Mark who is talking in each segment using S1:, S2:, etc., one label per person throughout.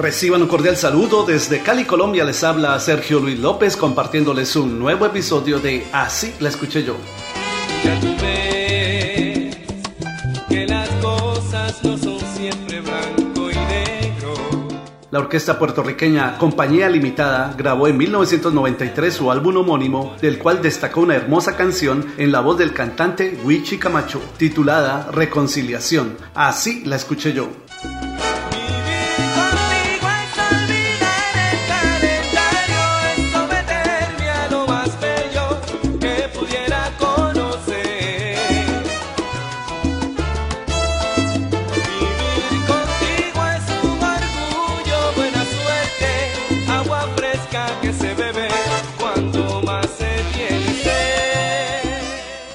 S1: Reciban un cordial saludo desde Cali, Colombia. Les habla Sergio Luis López compartiéndoles un nuevo episodio de Así la escuché yo.
S2: Ya tú ves que las cosas no son siempre blanco y negro.
S1: La orquesta puertorriqueña Compañía Limitada grabó en 1993 su álbum homónimo, del cual destacó una hermosa canción en la voz del cantante Wichi Camacho, titulada Reconciliación. Así la escuché yo.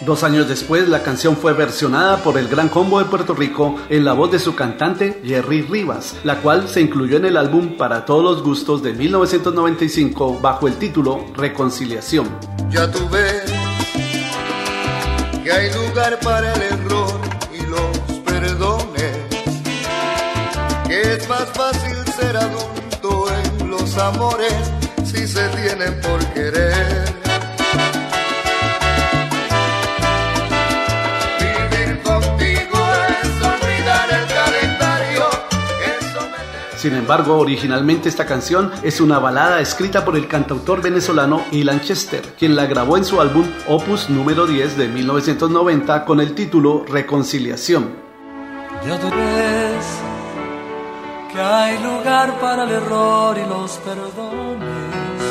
S1: Dos años después, la canción fue versionada por el Gran Combo de Puerto Rico en la voz de su cantante Jerry Rivas, la cual se incluyó en el álbum Para todos los gustos de 1995 bajo el título Reconciliación.
S3: Ya tú ves que hay lugar para el error y los perdones, que es más fácil ser adulto en los amores si se tienen por querer.
S1: Sin embargo, originalmente esta canción es una balada escrita por el cantautor venezolano Ilan Chester, quien la grabó en su álbum Opus número 10 de 1990 con el título Reconciliación.
S4: Ya tú ves que hay lugar para el error y los perdones,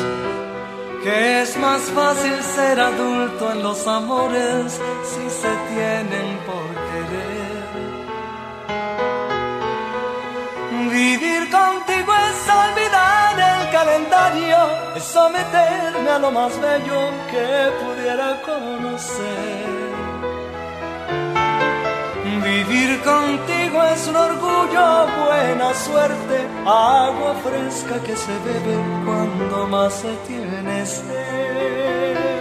S4: que es más fácil ser adulto en los amores si se tienen Contigo es olvidar el calendario, es someterme a lo más bello que pudiera conocer. Vivir contigo es un orgullo, buena suerte, agua fresca que se bebe cuando más se tiene sed.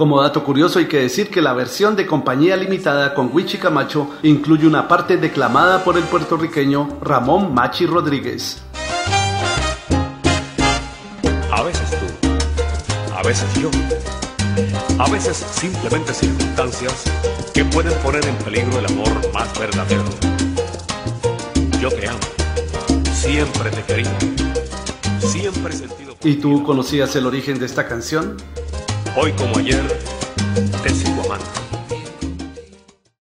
S1: Como dato curioso hay que decir que la versión de Compañía Limitada con Wichi Camacho incluye una parte declamada por el puertorriqueño Ramón Machi Rodríguez.
S5: A veces tú, a veces yo, a veces simplemente circunstancias que pueden poner en peligro el amor más verdadero. Yo te amo, siempre te quería, siempre he sentido...
S1: ¿Y tú conocías el origen de esta canción?
S5: Hoy como ayer, te sigo amando.